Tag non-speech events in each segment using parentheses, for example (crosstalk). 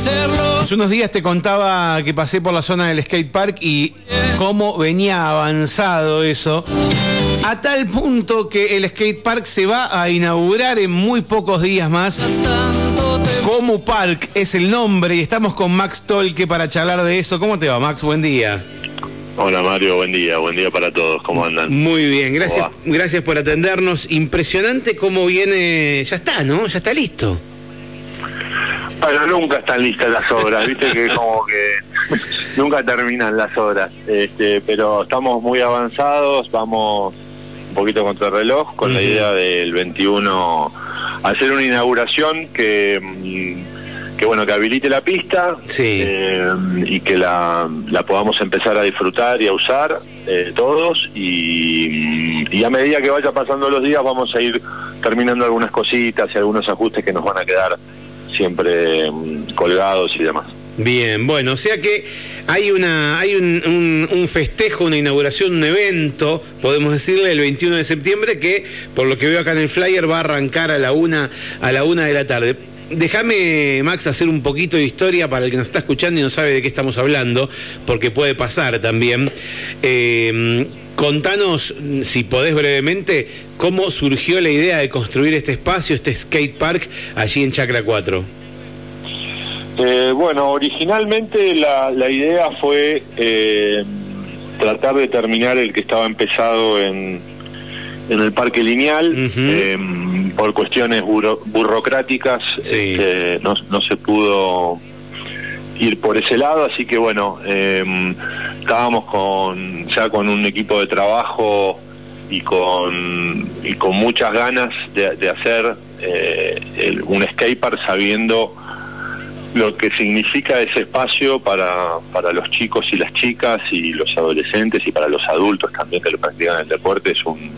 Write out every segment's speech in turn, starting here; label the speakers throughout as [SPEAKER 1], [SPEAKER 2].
[SPEAKER 1] Hace unos días te contaba que pasé por la zona del skate park y cómo venía avanzado eso. A tal punto que el skate park se va a inaugurar en muy pocos días más. Como Park es el nombre y estamos con Max Tolke para charlar de eso. ¿Cómo te va, Max? Buen día.
[SPEAKER 2] Hola Mario, buen día, buen día para todos, ¿cómo andan?
[SPEAKER 1] Muy bien, gracias, gracias por atendernos. Impresionante cómo viene, ya está, ¿no? Ya está listo.
[SPEAKER 2] Bueno, nunca están listas las obras, viste que como que nunca terminan las obras, este, pero estamos muy avanzados, vamos un poquito contra el reloj con la idea del 21 hacer una inauguración que mm, que bueno que habilite la pista eh, y que la, la, podamos empezar a disfrutar y a usar eh, todos y, y, a medida que vaya pasando los días vamos a ir terminando algunas cositas y algunos ajustes que nos van a quedar siempre mm, colgados y demás.
[SPEAKER 1] Bien, bueno, o sea que hay una hay un, un, festejo, una inauguración, un evento, podemos decirle, el 21 de septiembre que, por lo que veo acá en el flyer, va a arrancar a la una a la una de la tarde. Déjame, Max, hacer un poquito de historia para el que nos está escuchando y no sabe de qué estamos hablando, porque puede pasar también. Eh, Contanos, si podés brevemente, cómo surgió la idea de construir este espacio, este skate park, allí en Chacra 4.
[SPEAKER 2] Eh, bueno, originalmente la, idea fue eh, tratar de terminar el que estaba empezado en, en el parque lineal. Eh, por cuestiones burocráticas este, no, no se pudo ir por ese lado, así que bueno, eh, estábamos con ya con un equipo de trabajo y con, y con muchas ganas de, hacer eh, un skatepark sabiendo lo que significa ese espacio para, para los chicos y las chicas y los adolescentes y para los adultos también que lo practican el deporte. Es un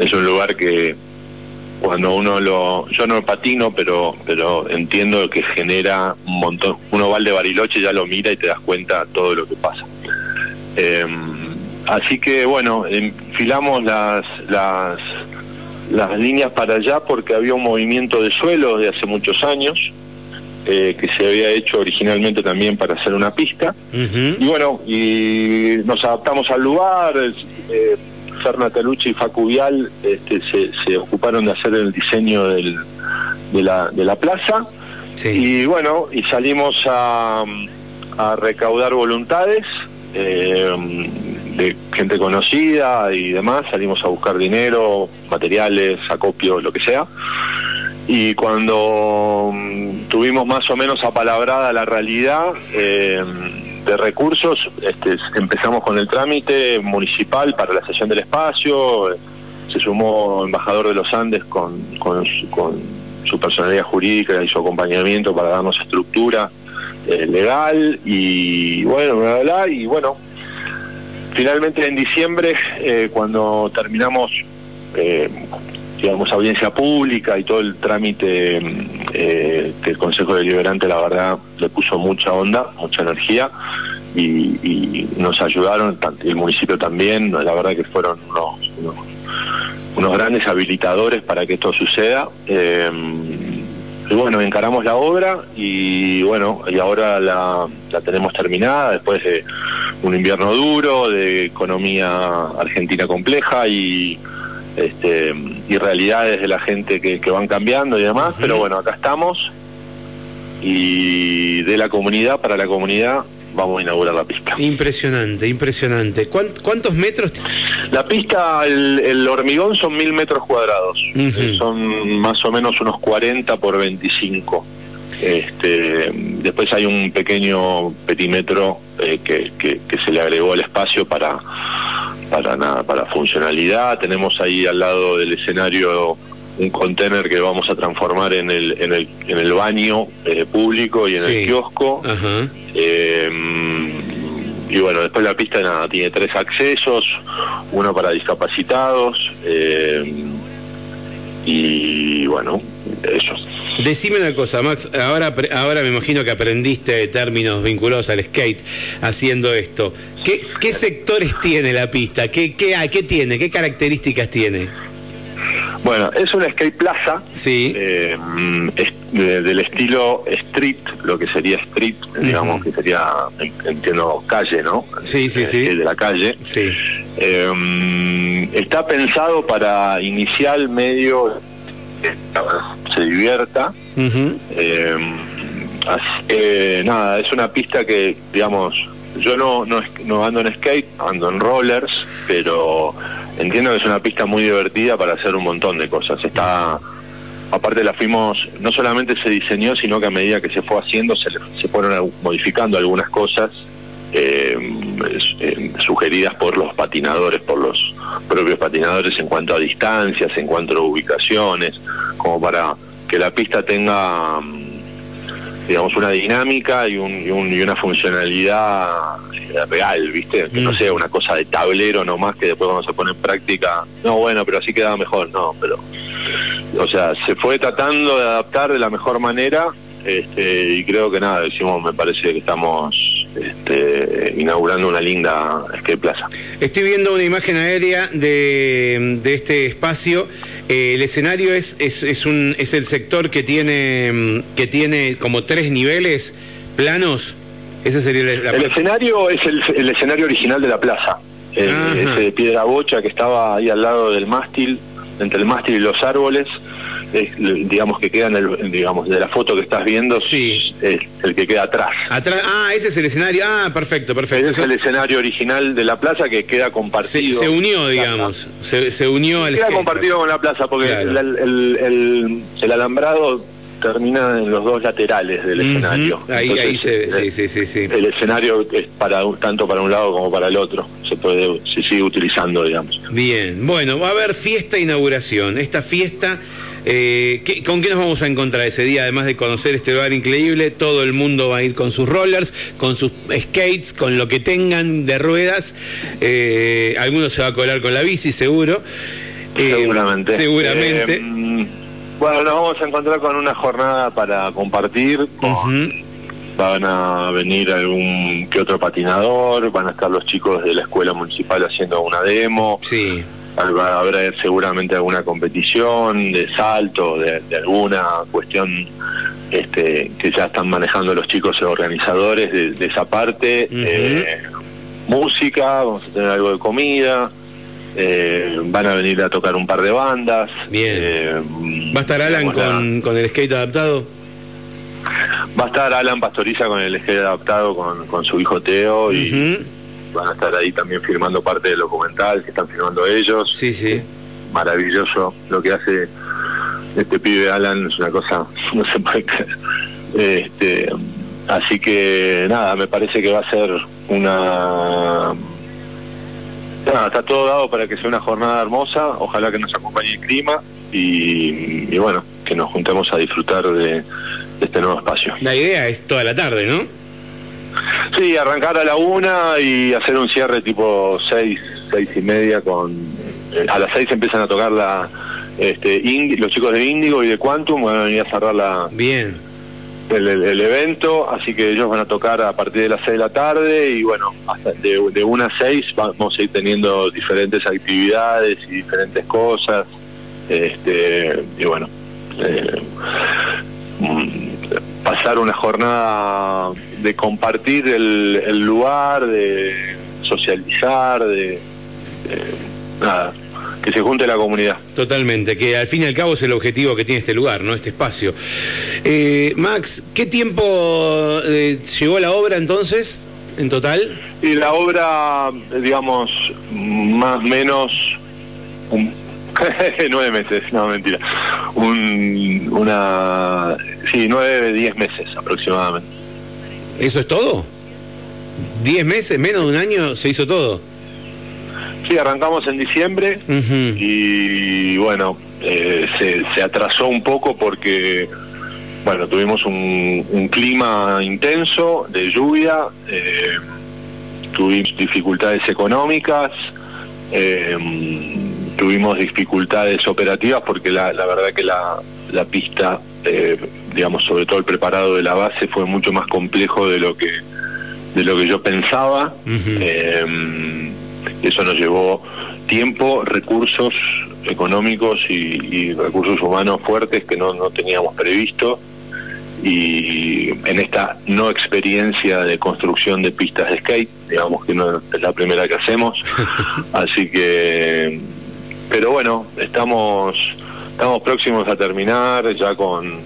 [SPEAKER 2] es un lugar que cuando uno lo yo no patino pero pero entiendo que genera un montón uno va al de Bariloche ya lo mira y te das cuenta todo lo que pasa eh, así que bueno enfilamos las las las líneas para allá porque había un movimiento de suelo de hace muchos años eh, que se había hecho originalmente también para hacer una pista. Y bueno y nos adaptamos al lugar eh, Ferna y Facu Vial este, se, ocuparon de hacer el diseño del, de, la, de la plaza. Y bueno, y salimos a, a recaudar voluntades eh, de gente conocida y demás. Salimos a buscar dinero, materiales, acopio, lo que sea. Y cuando mm, tuvimos más o menos apalabrada la realidad, eh, de recursos, este, empezamos con el trámite municipal para la sesión del espacio, se sumó embajador de los Andes con, con, su personalidad jurídica y su acompañamiento para darnos estructura eh, legal y bueno, bla, y bueno, finalmente en diciembre, eh, cuando terminamos eh, digamos, audiencia pública y todo el trámite eh, que el Consejo Deliberante, la verdad, le puso mucha onda, mucha energía y, nos ayudaron, el municipio también, la verdad que fueron unos, unos, grandes habilitadores para que esto suceda. Eh, y bueno, encaramos la obra y bueno, y ahora la, la tenemos terminada después de un invierno duro, de economía argentina compleja y este, y realidades de la gente que, van cambiando y demás, pero bueno, acá estamos y de la comunidad para la comunidad vamos a inaugurar la pista.
[SPEAKER 1] Impresionante, impresionante. ¿Cuántos metros?
[SPEAKER 2] La pista, el, hormigón son mil metros cuadrados, eh, son más o menos unos 40 por 25. Este, después hay un pequeño perímetro eh, que, que, se le agregó al espacio para para nada, para funcionalidad. Tenemos ahí al lado del escenario un contenedor que vamos a transformar en el, en el, en el baño eh, público y en el kiosco. Em, y bueno, después la pista nada, tiene tres accesos, uno para discapacitados em, y bueno, eso.
[SPEAKER 1] Decime una cosa, Max, ahora, ahora me imagino que aprendiste términos vinculados al skate haciendo esto. ¿Qué, qué sectores tiene la pista? ¿Qué, qué, ¿Qué tiene? ¿Qué características tiene?
[SPEAKER 2] Bueno, es una skate plaza
[SPEAKER 1] Sí.
[SPEAKER 2] eh, es de- del estilo street, lo que sería street, digamos que sería, entiendo, calle, ¿no?
[SPEAKER 1] Sí, sí,
[SPEAKER 2] Eh,
[SPEAKER 1] sí.
[SPEAKER 2] De la calle.
[SPEAKER 1] Sí.
[SPEAKER 2] Eh, está pensado para inicial, medio, se divierta.
[SPEAKER 1] Ujú.
[SPEAKER 2] Eh, así que nada, es una pista que, digamos, yo no, no ando en skate, ando en rollers, pero entiendo que es una pista muy divertida para hacer un montón de cosas. Está, aparte la fuimos, no solamente se diseñó, sino que a medida que se fue haciendo se, se fueron modificando algunas cosas eh, eh, sugeridas por los patinadores, por los propios patinadores en cuanto a distancias, en cuanto a ubicaciones, como para que la pista tenga, mm, digamos, una dinámica y, un, y, un- y una funcionalidad real, ¿viste? Que no
[SPEAKER 1] Mm.
[SPEAKER 2] sea una cosa de tablero nomás que después cuando se pone en práctica, no, bueno, pero así quedaba mejor, no, pero... O sea, se fue tratando de adaptar de la mejor manera este, y creo que nada, decimos, me parece que estamos este, inaugurando una linda skate plaza.
[SPEAKER 1] Estoy viendo una imagen aérea de, de este espacio. Eh, el escenario es, es, es, un, es el sector que tiene, que tiene como tres niveles planos. Ese sería la, la
[SPEAKER 2] El escenario es el, el escenario original de la plaza, el-
[SPEAKER 1] Ajá.
[SPEAKER 2] ese de piedra bocha que estaba ahí al lado del mástil, entre el mástil y los árboles, es, digamos que queda en el, digamos, de la foto que estás viendo,
[SPEAKER 1] Sí.
[SPEAKER 2] es el que queda atrás.
[SPEAKER 1] Atrás, ah, ese es el escenario. Ah, perfecto, perfecto.
[SPEAKER 2] Ese es el escenario original de la plaza que queda
[SPEAKER 1] se,
[SPEAKER 2] compartido.
[SPEAKER 1] se unió, digamos. Se, se unió al
[SPEAKER 2] Queda
[SPEAKER 1] skate.
[SPEAKER 2] compartido con la plaza porque
[SPEAKER 1] Claro.
[SPEAKER 2] el, el- el- el alambrado termina en los dos laterales del escenario.
[SPEAKER 1] Ahí,
[SPEAKER 2] Entonces,
[SPEAKER 1] ahí se
[SPEAKER 2] eh,
[SPEAKER 1] sí, sí, sí,
[SPEAKER 2] el escenario es para tanto para un lado como para el otro se puede se sigue utilizando digamos
[SPEAKER 1] Bien, bueno, va a haber fiesta e inauguración. Esta fiesta, eh, ¿qué- ¿con qué nos vamos a encontrar ese día? Además de conocer este lugar increíble, todo el mundo va a ir con sus rollers, con sus skates, con lo que tengan de ruedas. Eh, algunos se va a colar con la bici, seguro. Eh,
[SPEAKER 2] seguramente
[SPEAKER 1] Seguramente.
[SPEAKER 2] Eh, bueno nos vamos a encontrar con una jornada para compartir con- van a venir algún que otro patinador van a estar los chicos de la escuela municipal haciendo una demo
[SPEAKER 1] Sí,
[SPEAKER 2] Habrá, seguramente alguna competición de salto, de, de alguna cuestión este, que ya están manejando los chicos organizadores de, de esa parte. Eh, música, vamos a tener algo de comida. Eh, van a venir a tocar un par de bandas.
[SPEAKER 1] Bien.
[SPEAKER 2] eh,
[SPEAKER 1] ¿va a estar Alan con, el skate adaptado?
[SPEAKER 2] Va a estar Alan Pastoriza con el skate adaptado con, con su hijo Teo y van a estar ahí también filmando parte del documental que están filmando ellos.
[SPEAKER 1] Sí, sí.
[SPEAKER 2] maravilloso lo que hace este pibe Alan es una cosa (laughs) no se puede creer este así que nada me parece que va a ser una nada, está todo dado para que sea una jornada hermosa ojalá que nos acompañe el clima y, y bueno que nos juntemos a disfrutar de, de este nuevo espacio
[SPEAKER 1] La idea es toda la tarde, ¿no?
[SPEAKER 2] Sí, arrancar a la una y hacer un cierre tipo seis, seis y media con... eh, a las seis empiezan a tocar la, este, Indi- los chicos de Índigo y de Quantum van a venir a cerrar la,
[SPEAKER 1] Bien.
[SPEAKER 2] El, evento, así que ellos van a tocar a partir de las seis de la tarde y bueno, hasta de, de una a seis vamos a ir teniendo diferentes actividades y diferentes cosas, este, y bueno, eh, mm, pasar una jornada de compartir el, el lugar, de socializar, de, de- nada, que se junte la comunidad.
[SPEAKER 1] Totalmente, que al fin y al cabo es el objetivo que tiene este lugar, ¿no? Este espacio. Eh, Max, ¿qué tiempo eh, llevó la obra entonces, en total?
[SPEAKER 2] Y la obra, digamos, más o menos un, (laughs) nueve meses, no mentira, un, una, sí, nueve, diez meses aproximadamente.
[SPEAKER 1] ¿Eso es todo? ¿Diez meses, menos de un año, se hizo todo?
[SPEAKER 2] Sí, arrancamos en diciembre y bueno, eh, se, se atrasó un poco porque, bueno, tuvimos un, un clima intenso de lluvia, eh, tuvimos dificultades económicas, eh, tuvimos dificultades operativas porque la, la verdad que la, la pista, digamos, sobre todo el preparado de la base fue mucho más complejo de lo que de lo que yo pensaba. Eso nos llevó tiempo, recursos económicos y, recursos humanos fuertes que no, no teníamos previsto. Y en esta no experiencia de construcción de pistas de skate, digamos que no es la primera que hacemos, (laughs) así que, pero bueno, estamos, estamos próximos a terminar, ya con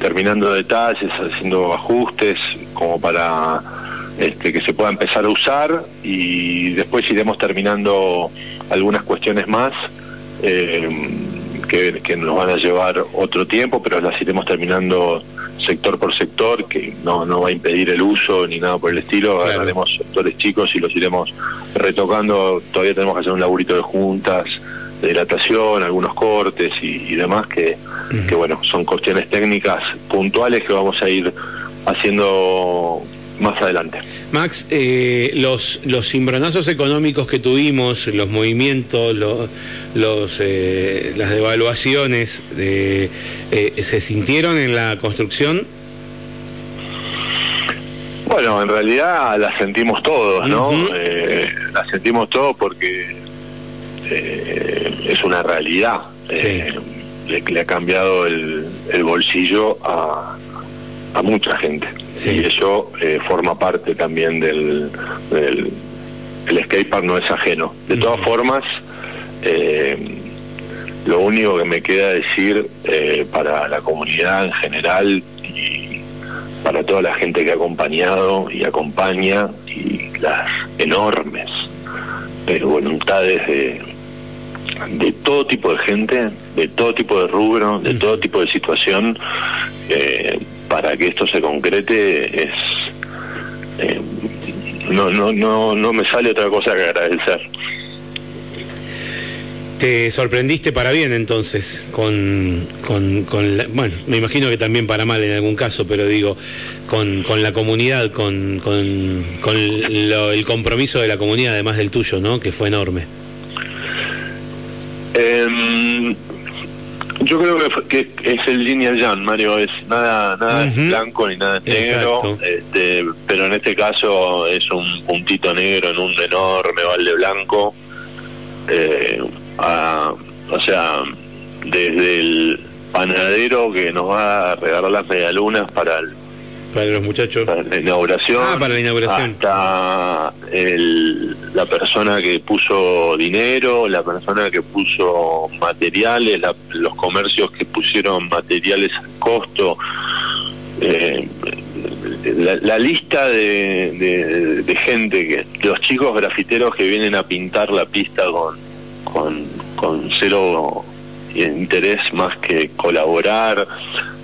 [SPEAKER 2] terminando detalles, haciendo ajustes como para este, que se pueda empezar a usar y después iremos terminando algunas cuestiones más. Eh, que, nos van a llevar otro tiempo, pero las iremos terminando sector por sector, que no, no va a impedir el uso ni nada por el estilo. Agarraremos sectores chicos y los iremos retocando. Todavía tenemos que hacer un laburito de juntas, de dilatación, algunos cortes y, demás, que, que bueno, son cuestiones técnicas puntuales que vamos a ir haciendo más adelante.
[SPEAKER 1] Max, eh, los, los cimbronazos económicos que tuvimos, los movimientos, los, eh, las devaluaciones, de, eh, ¿se sintieron en la construcción?
[SPEAKER 2] Bueno, en realidad las sentimos todos, ¿no? las sentimos todos porque es una realidad. Le, ha cambiado el, el bolsillo a, a mucha gente. Y eso eh, forma parte también del, del el skatepark no es ajeno. De todas formas, eh, lo único que me queda decir eh, para la comunidad en general y para toda la gente que ha acompañado y acompaña y las enormes voluntades de, de todo tipo de gente, de todo tipo de rubro, de todo tipo de situación, para que esto se concrete es eh, no, no, no, no me sale otra cosa que agradecer.
[SPEAKER 1] Te sorprendiste para bien entonces con, con, bueno, me imagino que también para mal en algún caso, pero digo, con, con la comunidad, con, con, con el compromiso de la comunidad, además del tuyo, ¿no? Que fue enorme.
[SPEAKER 2] Eh, yo creo que, es el lineal Jan, Mario, es nada nada es blanco ni nada es negro, este, pero en este caso es un puntito negro en un enorme balde blanco. Eh, o sea, desde el panadero que nos va a regalar las medialunas para el
[SPEAKER 1] para los muchachos.
[SPEAKER 2] Para la inauguración.
[SPEAKER 1] Ah, para la inauguración.
[SPEAKER 2] Hasta el, la persona que puso dinero, la persona que puso materiales, los comercios que pusieron materiales al costo. Eh, la, lista de, de, gente, que los chicos grafiteros que vienen a pintar la pista con, con, con cero interés más que colaborar,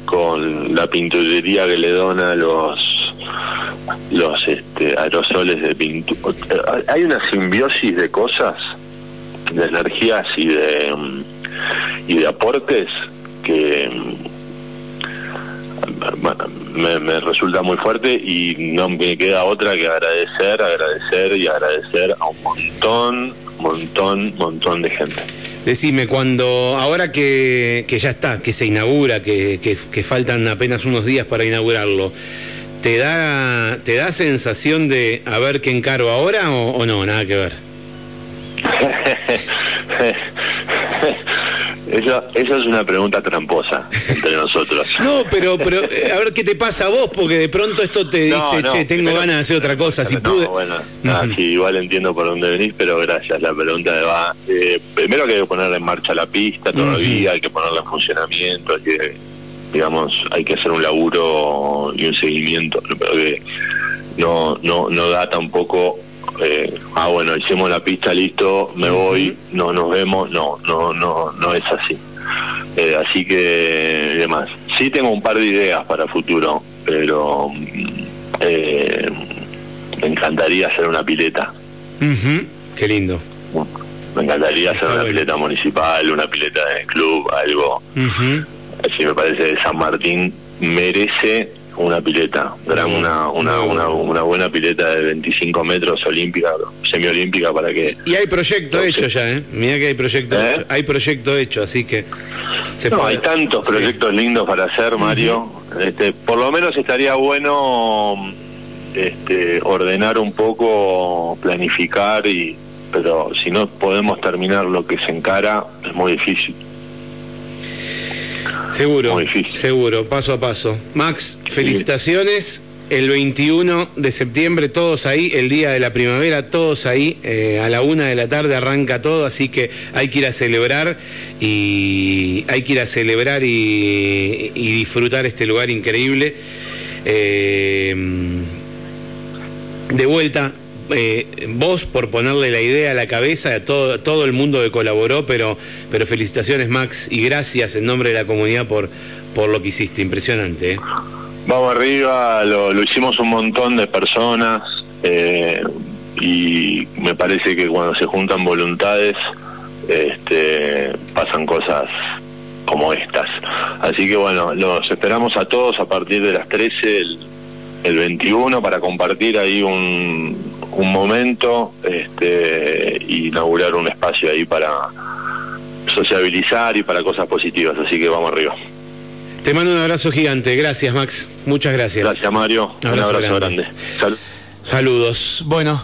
[SPEAKER 2] con la pinturería que le dona los los este, aerosoles de pintura. Hay una simbiosis de cosas, de energías y de y de aportes que me, me resulta muy fuerte y no me queda otra que agradecer, agradecer y agradecer a un montón, montón, montón de gente.
[SPEAKER 1] Decime, cuando ahora que, ya está, que se inaugura, que, que, faltan apenas unos días para inaugurarlo, ¿te da, te da sensación de a ver qué encaro ahora o, o no? Nada que ver. (laughs)
[SPEAKER 2] Esa, esa es una pregunta tramposa entre nosotros. (laughs)
[SPEAKER 1] No, pero, pero eh, a ver qué te pasa a vos, porque de pronto esto te dice, che, tengo ganas de hacer otra cosa. Si pude...
[SPEAKER 2] bueno, sí, igual entiendo por dónde venís, pero gracias. La pregunta va. Eh, primero que hay que poner en marcha la pista todavía, hay que ponerla en funcionamiento, hay que, digamos, hay que hacer un laburo y un seguimiento. No, no, no da tampoco eh, ah bueno hicimos la pista listo me voy no nos vemos no no no no es así. Eh, así que demás. Sí tengo un par de ideas para futuro pero eh, me encantaría hacer una pileta.
[SPEAKER 1] Qué lindo.
[SPEAKER 2] Me encantaría hacer una pileta municipal una pileta de club algo así me parece San Martín merece una pileta, una, una, una, una, buena pileta de 25 metros olímpica, semiolímpica para que...
[SPEAKER 1] Y hay proyecto hecho ya, ¿eh? Mira que hay proyecto ¿Eh? hecho, hay proyecto hecho, así que...
[SPEAKER 2] Se no, hay tantos proyectos lindos para hacer, Mario. este, por lo menos estaría bueno este, ordenar un poco, planificar y, pero si no podemos terminar lo que se encara, es muy difícil.
[SPEAKER 1] Seguro,
[SPEAKER 2] Muy difícil.
[SPEAKER 1] seguro, paso a paso. Max, felicitaciones. El 21 de septiembre, todos ahí, el día de la primavera, todos ahí, eh, a la una de la tarde arranca todo, así que hay que ir a celebrar y hay que ir a celebrar y, y disfrutar este lugar increíble. Eh, de vuelta, eh, vos por ponerle la idea a la cabeza a todo, todo el mundo que colaboró, pero, pero felicitaciones Max y gracias en nombre de la comunidad por, por lo que hiciste, impresionante. ¿eh?
[SPEAKER 2] Vamos arriba, lo, hicimos un montón de personas eh, y me parece que cuando se juntan voluntades este, pasan cosas como estas. Así que bueno, los esperamos a todos a partir de las 13 el, el 21 para compartir ahí un, un momento este, y inaugurar un espacio ahí para sociabilizar y para cosas positivas. Así que vamos arriba.
[SPEAKER 1] Te mando un abrazo gigante, gracias Max, muchas gracias.
[SPEAKER 2] Gracias Mario, un
[SPEAKER 1] Abrazo
[SPEAKER 2] abrazo
[SPEAKER 1] grande.
[SPEAKER 2] grande. Salud.
[SPEAKER 1] Saludos. Bueno.